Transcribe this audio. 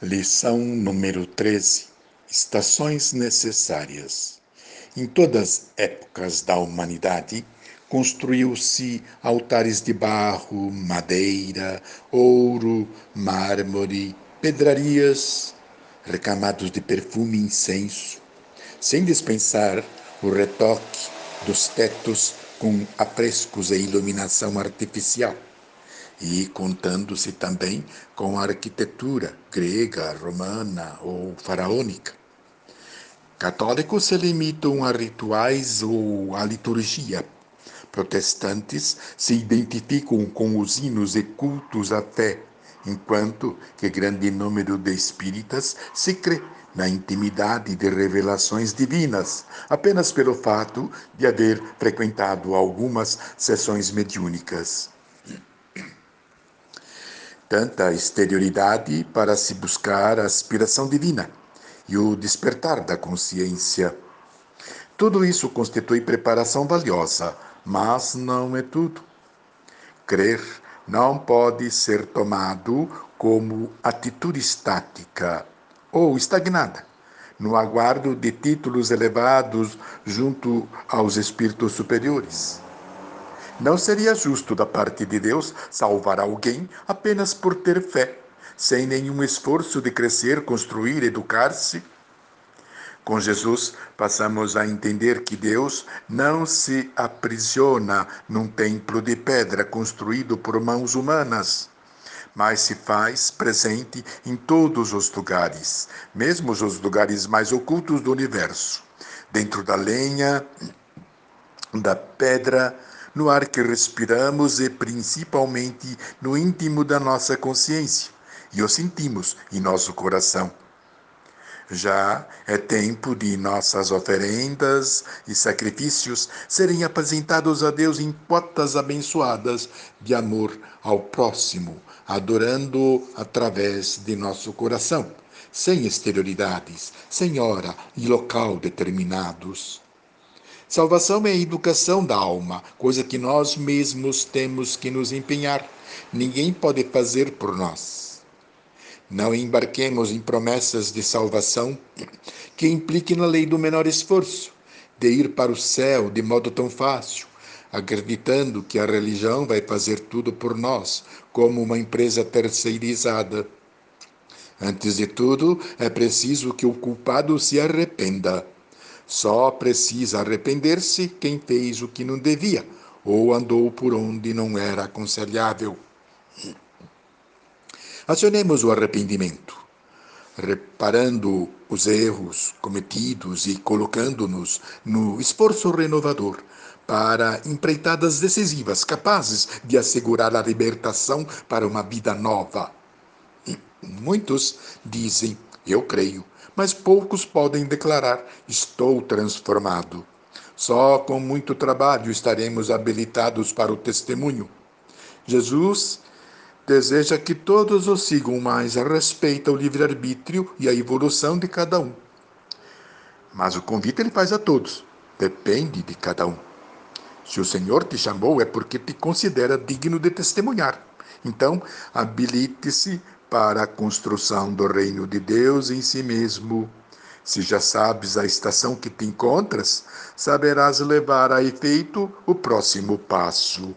Lição número 13: Estações necessárias. Em todas as épocas da humanidade, construiu-se altares de barro, madeira, ouro, mármore, pedrarias, recamados de perfume e incenso, sem dispensar o retoque dos tetos com afrescos e iluminação artificial e contando-se também com a arquitetura grega, romana ou faraônica. Católicos se limitam a rituais ou à liturgia. Protestantes se identificam com os hinos e cultos à fé, enquanto que grande número de espíritas se crê na intimidade de revelações divinas, apenas pelo fato de haver frequentado algumas sessões mediúnicas tanta exterioridade para se buscar a aspiração divina e o despertar da consciência. Tudo isso constitui preparação valiosa, mas não é tudo. Crer não pode ser tomado como atitude estática ou estagnada, no aguardo de títulos elevados junto aos espíritos superiores. Não seria justo da parte de Deus salvar alguém apenas por ter fé, sem nenhum esforço de crescer, construir, educar-se. Com Jesus, passamos a entender que Deus não se aprisiona num templo de pedra construído por mãos humanas, mas se faz presente em todos os lugares, mesmo os lugares mais ocultos do universo, dentro da lenha, da pedra, no ar que respiramos e principalmente no íntimo da nossa consciência, e o sentimos em nosso coração. Já é tempo de nossas oferendas e sacrifícios serem apresentados a Deus em potas abençoadas de amor ao próximo, adorando através de nosso coração, sem exterioridades, sem hora e local determinados. Salvação é a educação da alma, coisa que nós mesmos temos que nos empenhar. Ninguém pode fazer por nós. Não embarquemos em promessas de salvação que impliquem na lei do menor esforço, de ir para o céu de modo tão fácil, acreditando que a religião vai fazer tudo por nós, como uma empresa terceirizada. Antes de tudo, é preciso que o culpado se arrependa. Só precisa arrepender-se quem fez o que não devia ou andou por onde não era aconselhável. Acionemos o arrependimento, reparando os erros cometidos e colocando-nos no esforço renovador para empreitadas decisivas capazes de assegurar a libertação para uma vida nova. Muitos dizem, eu creio, mas poucos podem declarar: Estou transformado. Só com muito trabalho estaremos habilitados para o testemunho. Jesus deseja que todos o sigam, mas respeita o livre-arbítrio e a evolução de cada um. Mas o convite ele faz a todos, depende de cada um. Se o Senhor te chamou é porque te considera digno de testemunhar. Então, habilite-se para a construção do reino de Deus em si mesmo. Se já sabes a estação que te encontras, saberás levar a efeito o próximo passo.